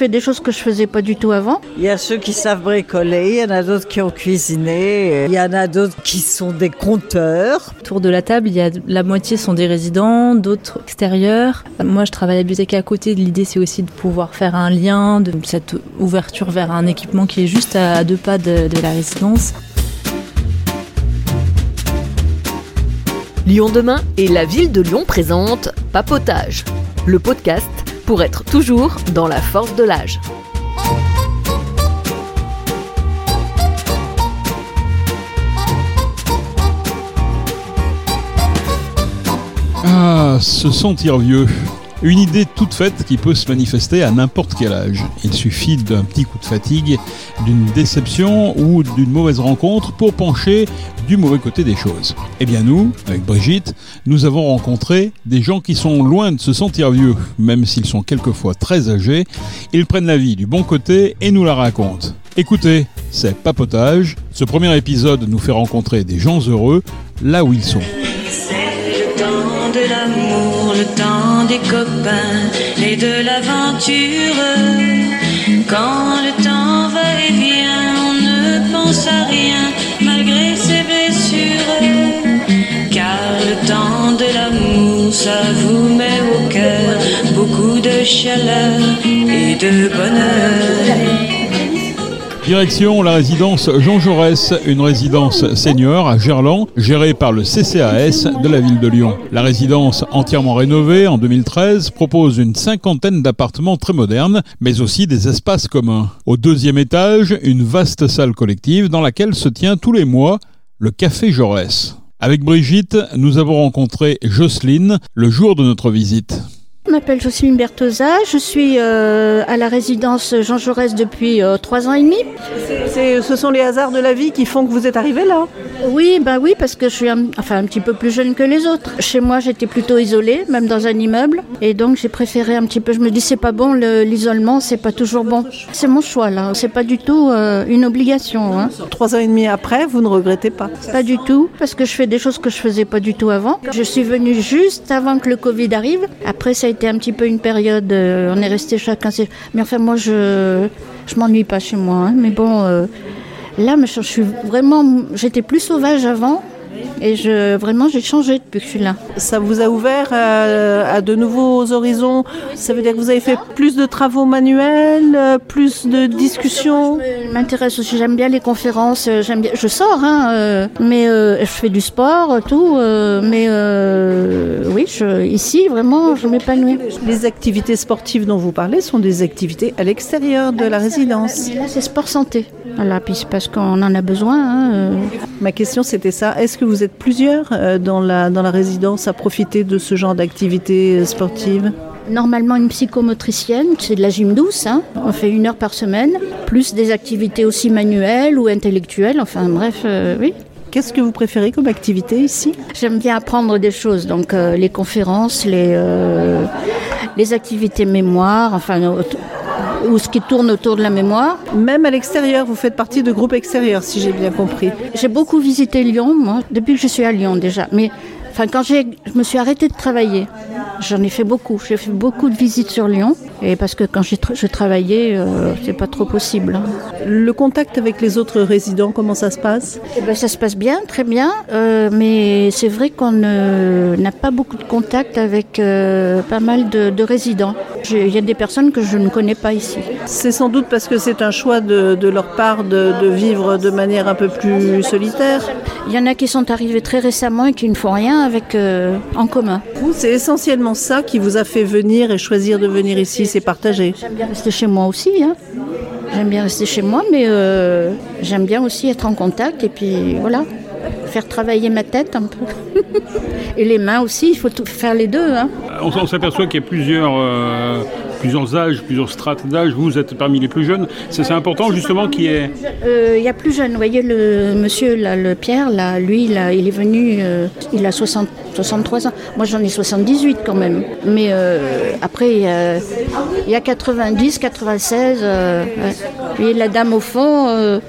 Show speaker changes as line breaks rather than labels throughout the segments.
fais des choses que je faisais pas du tout avant.
Il y a ceux qui savent bricoler, il y en a d'autres qui ont cuisiné, il y en a d'autres qui sont des compteurs.
Autour de la table, il y a la moitié sont des résidents, d'autres extérieurs. Moi, je travaille à la bibliothèque à côté. L'idée, c'est aussi de pouvoir faire un lien, de cette ouverture vers un équipement qui est juste à deux pas de, de la résidence.
Lyon demain et la ville de Lyon présente Papotage, le podcast pour être toujours dans la force de l'âge.
Ah, se sentir vieux. Une idée toute faite qui peut se manifester à n'importe quel âge. Il suffit d'un petit coup de fatigue, d'une déception ou d'une mauvaise rencontre pour pencher du mauvais côté des choses. Eh bien nous, avec Brigitte, nous avons rencontré des gens qui sont loin de se sentir vieux, même s'ils sont quelquefois très âgés. Ils prennent la vie du bon côté et nous la racontent. Écoutez, c'est Papotage. Ce premier épisode nous fait rencontrer des gens heureux là où ils sont.
Des copains et de l'aventure. Quand le temps va et vient, on ne pense à rien malgré ses blessures. Car le temps de l'amour, ça vous met au cœur beaucoup de chaleur et de bonheur.
Direction la résidence Jean Jaurès, une résidence senior à Gerland, gérée par le CCAS de la ville de Lyon. La résidence, entièrement rénovée en 2013, propose une cinquantaine d'appartements très modernes, mais aussi des espaces communs. Au deuxième étage, une vaste salle collective dans laquelle se tient tous les mois le Café Jaurès. Avec Brigitte, nous avons rencontré Jocelyne le jour de notre visite.
Je m'appelle Jocelyne Bertosa, je suis euh, à la résidence Jean Jaurès depuis euh, trois ans et demi.
C'est- ce sont les hasards de la vie qui font que vous êtes arrivé là.
Oui, bah oui, parce que je suis un, enfin, un petit peu plus jeune que les autres. Chez moi, j'étais plutôt isolée, même dans un immeuble, et donc j'ai préféré un petit peu. Je me dis c'est pas bon le- l'isolement, c'est pas toujours bon. C'est mon choix là, c'est pas du tout euh, une obligation, hein.
Trois ans et demi après, vous ne regrettez pas.
pas du tout, parce que je fais des choses que je faisais pas du tout avant. Je suis venue juste avant que le Covid arrive. Après, ça a été un petit peu une période, euh, on est resté chacun. Mais enfin, moi, je je m'ennuie pas chez moi, hein. mais bon. euh, Là, je suis vraiment, j'étais plus sauvage avant, et je vraiment j'ai changé depuis que je suis là.
Ça vous a ouvert euh, à de nouveaux horizons? Ça veut dire que vous avez fait plus de travaux manuels, euh, plus de discussions?
Je m'intéresse aussi, j'aime bien les conférences, euh, j'aime bien, je sors, hein, mais euh, je fais du sport, tout, mais euh, oui, je, ici vraiment, je m'épanouis.
Les activités sportives dont vous parlez sont des activités à l'extérieur de la résidence.
Là, c'est sport santé. Voilà, puis c'est parce qu'on en a besoin. hein.
Ma question c'était ça. Est-ce que vous êtes plusieurs euh, dans la, dans la résidence à profiter de ce genre d'activités euh, sportives
Normalement, une psychomotricienne, c'est de la gym douce. hein. On fait une heure par semaine, plus des activités aussi manuelles ou intellectuelles. Enfin, bref, euh, oui.
Qu'est-ce que vous préférez comme activité ici?
J'aime bien apprendre des choses, donc euh, les conférences, les, euh, les activités mémoire, enfin, ou ce qui tourne autour de la mémoire.
Même à l'extérieur, vous faites partie de groupes extérieurs, si j'ai bien compris.
J'ai beaucoup visité Lyon, moi, depuis que je suis à Lyon déjà. Mais enfin, quand je me suis arrêtée de travailler, j'en ai fait beaucoup. J'ai fait beaucoup de visites sur Lyon. Et parce que quand tra- je travaillais, euh, c'est pas trop possible. hein.
Le contact avec les autres résidents, comment ça se passe?
Eh ben, ça se passe bien, très bien. euh, mais c'est vrai qu'on n'a pas beaucoup de contact avec euh, pas mal de, de résidents. Il y a des personnes que je ne connais pas ici.
C'est sans doute parce que c'est un choix de, de leur part de, de vivre de manière un peu plus solitaire.
Il y en a qui sont arrivés très récemment et qui ne font rien avec euh, en commun.
C'est essentiellement ça qui vous a fait venir et choisir de venir ici, c'est partager.
J'aime bien rester chez moi aussi. hein. J'aime bien rester chez moi, mais euh, j'aime bien aussi être en contact et puis voilà, faire travailler ma tête un peu. et les mains aussi, il faut tout faire les deux. hein.
On s'aperçoit qu'il y a plusieurs, euh, plusieurs âges, plusieurs strates d'âge. Vous êtes parmi les plus jeunes. C'est important justement qu'il y ait...
Euh, Il y a plus jeune, vous voyez, le monsieur, là, le Pierre, là, lui, là, il est venu, euh, il a 60, 63 ans. Moi, j'en ai 78 quand même. Mais euh, après, il y, a, il y a 90, 96. euh, ouais. Puis la dame au fond,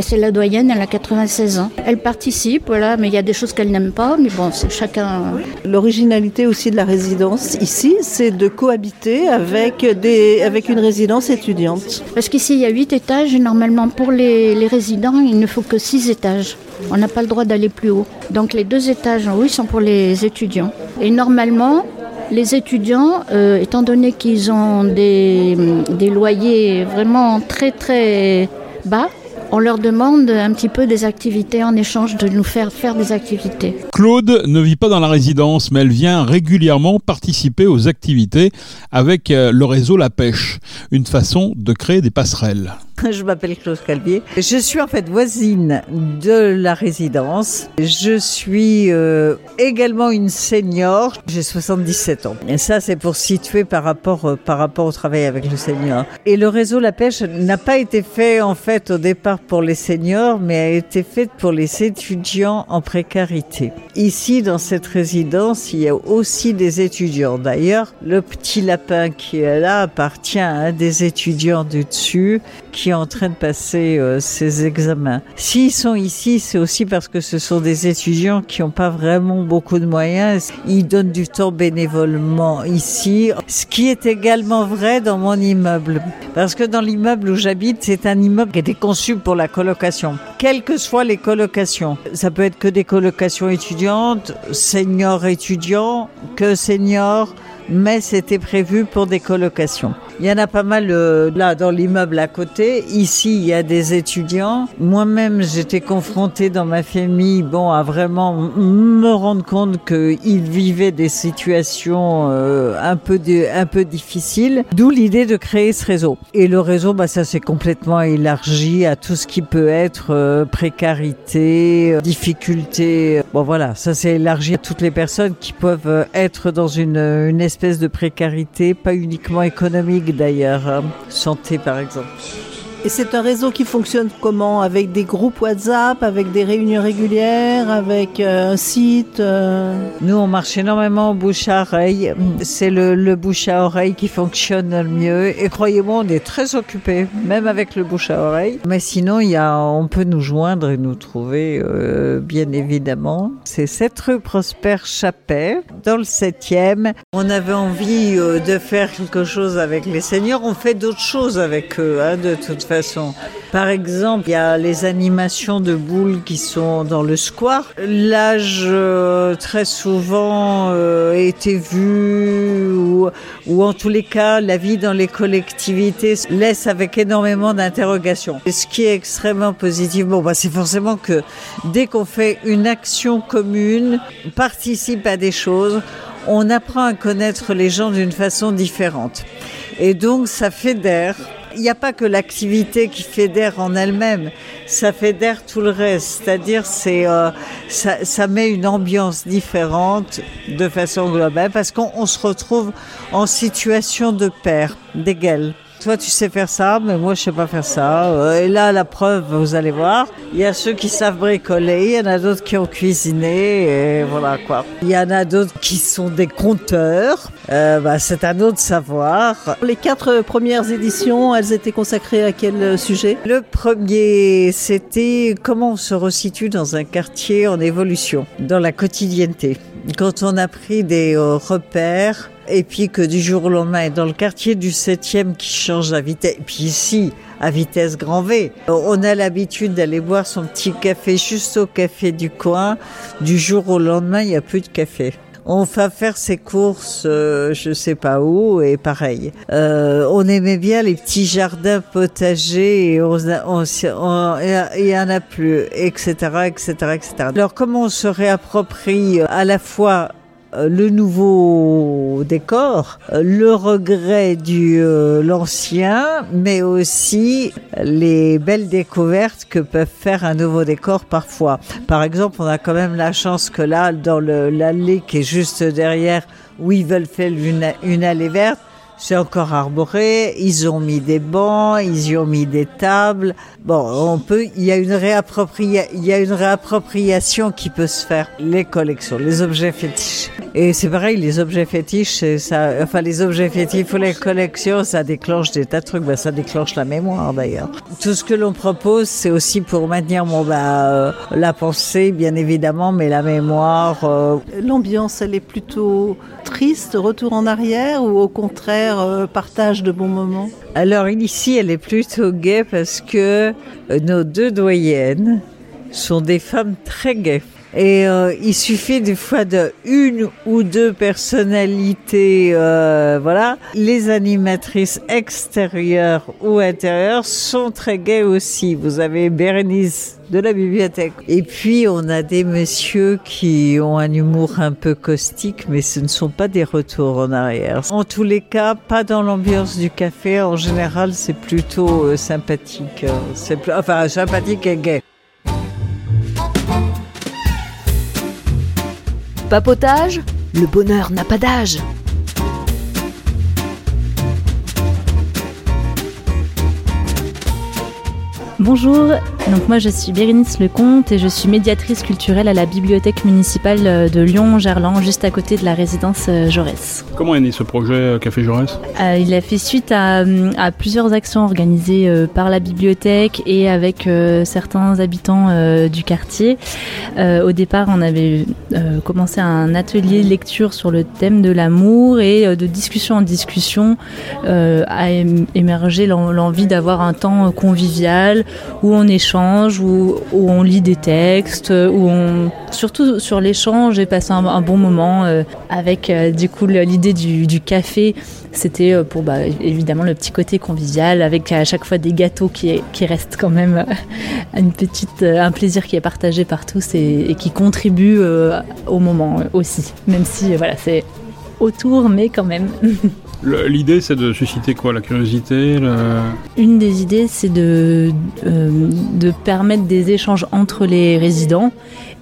C'est la doyenne, elle a 96 ans. Elle participe, voilà, mais il y a des choses qu'elle n'aime pas, mais bon, c'est chacun.
L'originalité aussi de la résidence ici, c'est de cohabiter avec, des, avec une résidence étudiante.
Parce qu'ici, il y a 8 étages, et normalement, pour les, les résidents, il ne faut que 6 étages. On n'a pas le droit d'aller plus haut. Donc les deux étages en haut, ils sont pour les étudiants. Et normalement, les étudiants, euh, étant donné qu'ils ont des, des loyers vraiment très très bas, on leur demande un petit peu des activités en échange de nous faire faire des activités.
Claude ne vit pas dans la résidence, mais elle vient régulièrement participer aux activités avec euh, le réseau La Pêche, une façon de créer des passerelles.
Je m'appelle Claude Calvier. Je suis en fait voisine de la résidence. Je suis euh, également une senior. J'ai 77 ans. Et ça, c'est pour situer par rapport, euh, par rapport au travail avec le senior. Et le réseau La Pêche n'a pas été fait en fait au départ pour les seniors, mais a été fait pour les étudiants en précarité. Ici, dans cette résidence, il y a aussi des étudiants. D'ailleurs, le petit lapin qui est là appartient à un des étudiants du dessus qui est en train de passer euh, ses examens. S'ils sont ici, c'est aussi parce que ce sont des étudiants qui n'ont pas vraiment beaucoup de moyens. Ils donnent du temps bénévolement ici, ce qui est également vrai dans mon immeuble. Parce que dans l'immeuble où j'habite, c'est un immeuble qui a été conçu pour la colocation. Quelles que soient les colocations. Ça peut être que des colocations étudiantes, seniors étudiants, que seniors, mais c'était prévu pour des colocations. Il y en a pas mal euh, là dans l'immeuble à côté. Ici, il y a des étudiants. Moi-même, j'étais confrontée dans ma famille, bon, à vraiment me rendre compte qu'ils vivaient des situations euh, un peu un peu difficiles. D'où l'idée de créer ce réseau. Et le réseau, bah ça s'est complètement élargi à tout ce qui peut être euh, précarité, euh, difficulté. Bon voilà, ça s'est élargi à toutes les personnes qui peuvent euh, être dans une, une espèce de précarité, pas uniquement économique d'ailleurs, hein. santé par exemple.
Et c'est un réseau qui fonctionne comment? Avec des groupes WhatsApp, avec des réunions régulières, avec euh, un site euh,
Nous, on marche énormément au bouche à oreille. C'est le, bouche à oreille qui fonctionne le mieux. Et croyez-moi, on est très occupés, même avec le bouche à oreille. Mais sinon, y a, on peut nous joindre et nous trouver, euh, bien évidemment. C'est cette rue Prosper Chappet, dans le 7e. On avait envie de faire quelque chose avec les seniors. On fait d'autres choses avec eux, hein, de toute façon. Par exemple, il y a les animations de boules qui sont dans le square. L'âge euh, très souvent euh, été vu ou, ou en tous les cas la vie dans les collectivités laisse avec énormément d'interrogations. Ce qui est extrêmement positif, bon, bah, c'est forcément que dès qu'on fait une action commune, participe à des choses, on apprend à connaître les gens d'une façon différente. Et donc ça fédère. Il n'y a pas que l'activité qui fédère en elle-même, ça fédère tout le reste. C'est-à-dire, c'est euh, ça, ça met une ambiance différente de façon globale parce qu'on on se retrouve en situation de pair, d'égal. Toi, tu sais faire ça, mais moi, je sais pas faire ça. Euh, Et là, la preuve, vous allez voir. Il y a ceux qui savent bricoler, il y en a d'autres qui ont cuisiné, et voilà quoi. Il y en a d'autres qui sont des conteurs. Euh, bah, c'est un autre savoir.
Les quatre premières éditions, elles étaient consacrées à quel sujet?
Le premier, c'était comment on se resitue dans un quartier en évolution, dans la quotidienneté. Quand on a pris des euh, repères, et puis que du jour au lendemain, dans le quartier du 7e qui change à vitesse, puis ici, à vitesse grand V, euh, on a l'habitude d'aller boire son petit café juste au café du coin. Du jour au lendemain, il n'y a plus de café. On va faire ses courses, euh, je sais pas où, et pareil. Euh, on aimait bien les petits jardins potagers, et on, on, on- y en a plus, etc., etc., etc. Alors, comment on se réapproprie euh, à la fois le nouveau décor, euh, le regret du euh, l'ancien, mais aussi les belles découvertes que peuvent faire un nouveau décor parfois. Par exemple, on a quand même la chance que là, dans l'allée qui est juste derrière, où ils veulent faire une, une allée verte, c'est encore arboré. Ils ont mis des bancs, ils y ont mis des tables. Bon, on peut. Il y a une réappropriation qui peut se faire. Les collections, les objets fétiches. Et c'est pareil, les objets fétiches. Enfin, les objets fétiches ou les collections, ça déclenche des tas de trucs. Ben, ça déclenche la mémoire d'ailleurs. Tout ce que l'on propose, c'est aussi pour maintenir bon, bah, euh, la pensée, bien évidemment, mais la mémoire. euh,
L'ambiance, elle est plutôt triste, retour en arrière ou au contraire euh, partage de bons moments
Alors ici, elle est plutôt gaie parce que euh, nos deux doyennes sont des femmes très gaies. Et euh, il suffit des fois de une ou deux personnalités, euh, voilà. Les animatrices extérieures ou intérieures sont très gaies aussi. Vous avez Bérénice de la bibliothèque. Et puis on a des messieurs qui ont un humour un peu caustique, mais ce ne sont pas des retours en arrière. En tous les cas, pas dans l'ambiance du café. En général, c'est plutôt euh, sympathique. euh, C'est enfin sympathique et gai.
Papotage, le bonheur n'a pas d'âge.
Bonjour, donc moi je suis Bérénice Lecomte et je suis médiatrice culturelle à la bibliothèque municipale euh, de Lyon-Gerland, juste à côté de la résidence euh, Jaurès.
Comment est né ce projet euh, Café Jaurès?
Euh, il a fait suite à, à plusieurs actions organisées par la bibliothèque et avec euh, certains habitants euh, du quartier. Au départ, on avait commencé un atelier de lecture sur le thème de l'amour et de discussion en discussion a ém- émergé l'en- l'envie d'avoir un temps convivial où on échange, où, on lit des textes, où on surtout sur l'échange et passer un, bon moment euh, avec euh, du coup l'idée du, café. C'était euh, pour bah, évidemment le petit côté convivial avec à chaque fois des gâteaux qui, qui restent quand même une petite, un plaisir qui est partagé par tous et, et qui contribue au moment aussi. Même si voilà c'est autour mais quand même.
L'idée, c'est de susciter quoi La curiosité
Une des idées, c'est de, euh, de permettre des échanges entre les résidents.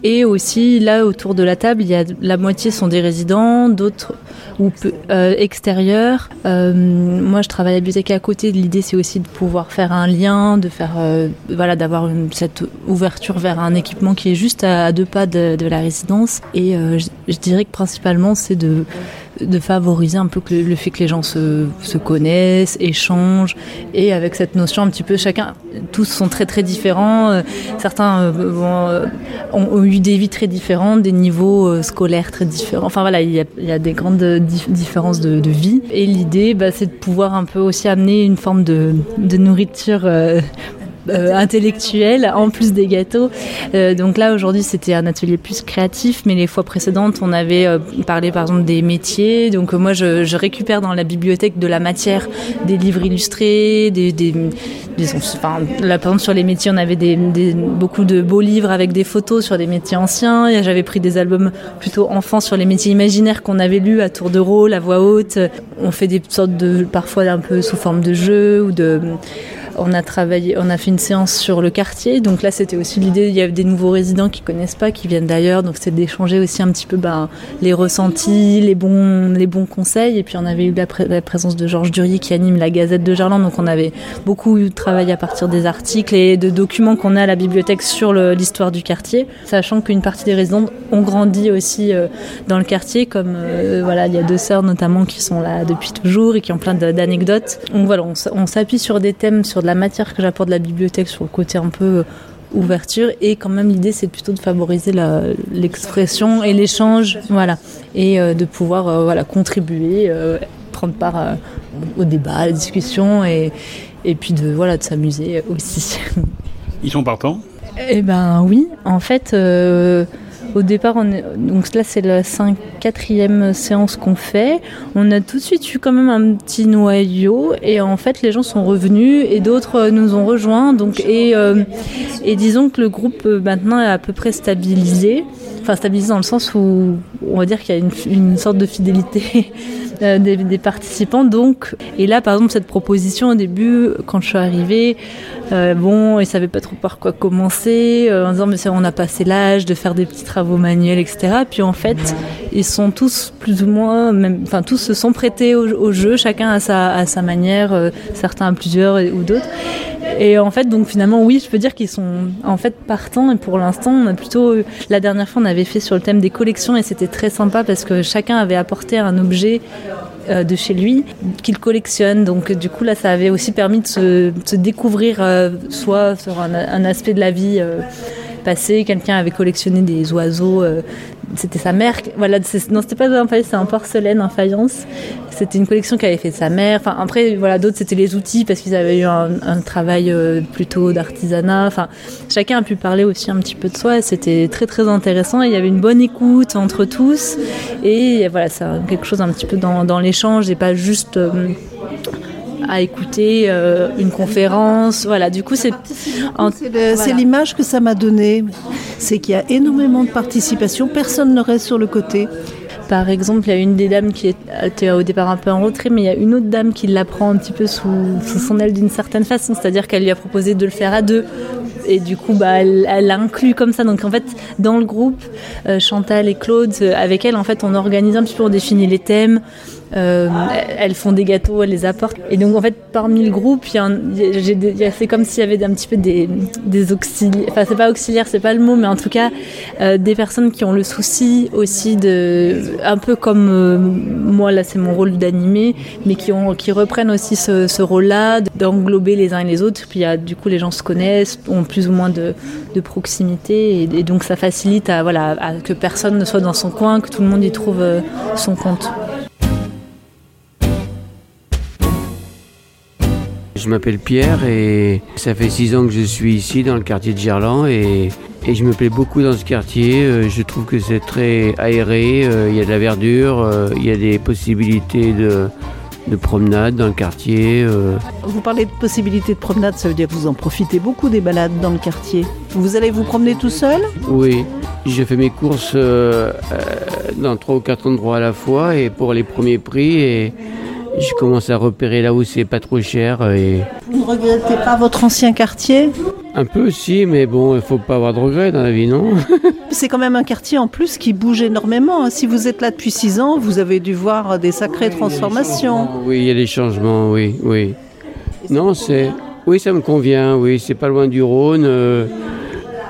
Et aussi, là, autour de la table, il y a la moitié sont des résidents, d'autres ou euh, extérieurs. Euh, moi, je travaille à la bibliothèque à côté. L'idée, c'est aussi de pouvoir faire un lien, de faire, voilà, d'avoir cette ouverture vers un équipement qui est juste à, deux pas de, la résidence. Et je dirais que principalement, c'est de de favoriser un peu le, fait que les gens se, se connaissent, échangent, et avec cette notion un petit peu chacun, tous sont très très différents. euh, certains euh, euh, ont, eu des vies très différentes, des niveaux scolaires très différents. Enfin voilà, il y a, il y a des grandes dif- différences de, de vie. Et l'idée, bah, c'est de pouvoir un peu aussi amener une forme de, de nourriture. Euh, intellectuelle en plus des gâteaux. Euh, donc là aujourd'hui c'était un atelier plus créatif, mais les fois précédentes on avait euh, parlé par exemple des métiers. Donc euh, moi je, je récupère dans la bibliothèque de la matière, des livres illustrés, des, des, des- enfin, là par exemple sur les métiers on avait des, des- beaucoup de beaux livres avec des photos sur des métiers anciens. J'avais pris des albums plutôt enfants sur les métiers imaginaires qu'on avait lus à tour de rôle, à voix haute. On fait des sortes de parfois un peu sous forme de jeu ou de on a travaillé, on a fait une séance sur le quartier. Donc là, c'était aussi l'idée. Il y a des nouveaux résidents qui connaissent pas, qui viennent d'ailleurs. Donc c'est d'échanger aussi un petit peu ben, les ressentis, les bons, les bons conseils. Et puis on avait eu la, pré- la présence de Georges Durier qui anime la Gazette de Gerland. Donc on avait beaucoup travaillé à partir des articles et de documents qu'on a à la bibliothèque sur l'histoire du quartier, sachant qu'une partie des résidents ont grandi aussi euh, dans le quartier, comme euh, voilà, il y a deux sœurs notamment qui sont là depuis toujours et qui ont plein d'anecdotes. Donc voilà, on s'appuie sur des thèmes, sur de la matière que j'apporte de la bibliothèque, sur le côté un peu euh, ouverture. Et quand même l'idée c'est plutôt de favoriser l'expression et l'échange, voilà, et euh, de pouvoir euh, voilà contribuer, euh, prendre part au débat, à la discussion et et puis de voilà de s'amuser aussi.
Ils sont partants?
Eh ben oui, en fait, au départ, on donc là c'est la 5, quatrième séance qu'on fait. On a tout de suite eu quand même un petit noyau et en fait les gens sont revenus et d'autres euh, nous ont rejoints. Donc et euh, disons que le groupe euh, maintenant est à peu près stabilisé. Enfin stabilisé dans le sens où on va dire qu'il y a une sorte de fidélité euh, des, des participants. Donc, et là, par exemple, cette proposition au début, quand je suis arrivée, euh, bon, ils savaient pas trop par quoi commencer, euh, en disant mais on a passé l'âge de faire des petits travaux manuels, etc. Puis en fait, ils sont tous plus ou moins, enfin tous se sont prêtés au, au jeu, chacun à sa, à sa manière, euh, certains à plusieurs ou d'autres. Et en fait, donc finalement, oui, je peux dire qu'ils sont en fait partants. Et pour l'instant, on a plutôt, la dernière fois, on avait fait sur le thème des collections et c'était très sympa parce que chacun avait apporté un objet euh, de chez lui qu'il collectionne. Donc du coup, là, ça avait aussi permis de se, découvrir euh, soit sur un, un aspect de la vie. euh, passée. quelqu'un avait collectionné des oiseaux, euh, c'était sa mère. Voilà, non, c'était pas un faïence, c'est en porcelaine, en faïence. C'était une collection qu'avait fait sa mère. Enfin, après, voilà, d'autres c'était les outils parce qu'ils avaient eu un, travail euh, plutôt d'artisanat. Enfin, chacun a pu parler aussi un petit peu de soi. C'était très très intéressant. Il y avait une bonne écoute entre tous et voilà, c'est quelque chose un petit peu dans, dans l'échange et pas juste. euh, à écouter euh, une conférence, voilà. Du coup, c'est voilà.
l'image que ça m'a donnée. C'est qu'il y a énormément de participation, personne ne reste sur le côté.
Par exemple, il y a une des dames qui était au départ un peu en retrait, mais il y a une autre dame qui la prend un petit peu sous, sous son aile d'une certaine façon, c'est-à-dire qu'elle lui a proposé de le faire à deux. Et du coup, bah, elle elle l'a inclus comme ça. Donc en fait, dans le groupe, euh, Chantal et Claude, euh, avec elle, en fait, on organise un petit peu, on définit les thèmes. Euh, elles font des gâteaux, elles les apportent. Et donc en fait, parmi le groupe, c'est comme s'il y avait un petit peu des, auxiliaires. Enfin, c'est pas auxiliaire, c'est pas le mot, mais en tout cas, euh, des personnes qui ont le souci aussi de, un peu comme euh, moi là, c'est mon rôle d'animer, mais qui reprennent aussi ce, rôle-là, d'englober les uns et les autres. Puis du coup, les gens se connaissent, ont plus ou moins de, proximité, et, donc ça facilite à voilà à que personne ne soit dans son coin, que tout le monde y trouve son compte.
Je m'appelle Pierre et ça fait six ans que je suis ici dans le quartier de Gerland et, et je me plais beaucoup dans ce quartier. Euh, Je trouve que c'est très aéré, euh, il y a de la verdure, euh, il y a des possibilités de, de promenade dans le quartier.
Vous parlez de possibilités de promenade, ça veut dire que vous en profitez beaucoup des balades dans le quartier. Vous allez vous promener tout seul?
Oui, je fais mes courses dans trois ou quatre endroits à la fois et pour les premiers prix et je commence à repérer là où c'est pas trop cher et
Vous ne regrettez pas votre ancien quartier?
Un peu aussi, mais bon, il faut pas avoir de regrets dans la vie, non?
C'est quand même un quartier en plus qui bouge énormément. Si vous êtes là depuis six ans, vous avez dû voir des sacrées transformations.
Oui, il y a des changements, oui, oui. Non, c'est. Oui, ça me convient, oui, c'est pas loin du Rhône. euh,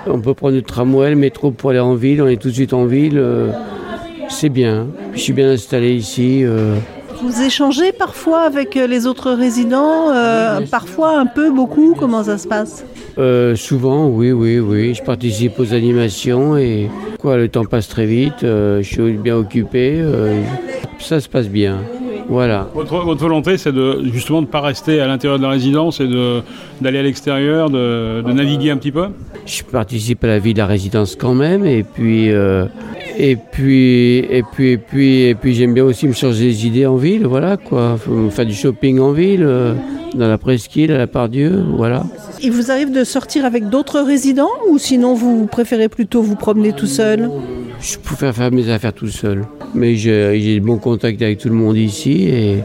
on peut prendre le tramway, le métro pour aller en ville, on est tout de suite en ville. euh, c'est bien. Je suis bien installé ici. euh,
Vous échangez parfois avec euh, les autres résidents, euh, parfois un peu, beaucoup, comment ça se passe?
Euh, souvent, oui, oui, oui. Je participe aux animations et quoi, le temps passe très vite. euh, je suis bien occupé. euh, ça se passe bien. Voilà.
Votre, votre volonté, c'est de justement de ne pas rester à l'intérieur de la résidence et d'aller à l'extérieur, de, de naviguer un petit peu?
Je participe à la vie de la résidence quand même et puis euh, et puis et puis et puis et puis j'aime bien aussi me changer les idées en ville voilà quoi. Faire du shopping en ville euh, dans la presqu'île à la Pardieu voilà.
Il vous arrive de sortir avec d'autres résidents ou sinon vous préférez plutôt vous promener tout seul?
Je préfère faire mes affaires tout seul. Mais j'ai j'ai de bons contacts avec tout le monde ici et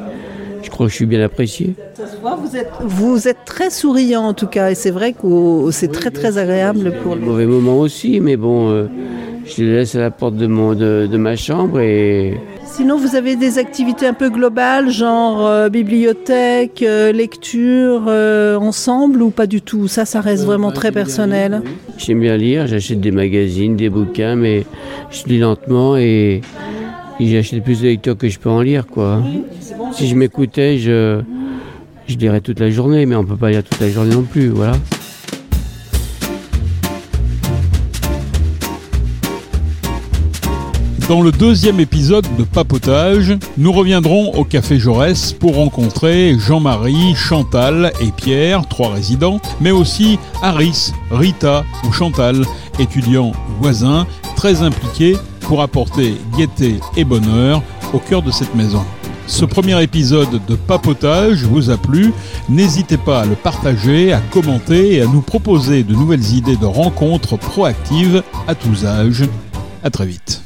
je crois que je suis bien apprécié.
Vous êtes, vous êtes très souriant en tout cas et c'est vrai que c'est très très agréable pour le...
mauvais moment aussi mais bon euh, je les laisse à la porte de mon de, de ma chambre et
Sinon vous avez des activités un peu globales genre euh, bibliothèque, euh, lecture euh, ensemble ou pas du tout? Ça ça reste vraiment très personnel.
J'aime bien lire, j'achète des magazines, des bouquins, mais je lis lentement et, et j'achète plus de lectures que je peux en lire, quoi. Si je m'écoutais, je, je lirais toute la journée, mais on peut pas lire toute la journée non plus, voilà.
Dans le deuxième épisode de Papotage, nous reviendrons au Café Jaurès pour rencontrer Jean-Marie, Chantal et Pierre, trois résidents, mais aussi Aris, Rita ou Chantal, étudiants voisins très impliqués pour apporter gaieté et bonheur au cœur de cette maison. Ce premier épisode de Papotage vous a plu, n'hésitez pas à le partager, à commenter et à nous proposer de nouvelles idées de rencontres proactives à tous âges. À très vite.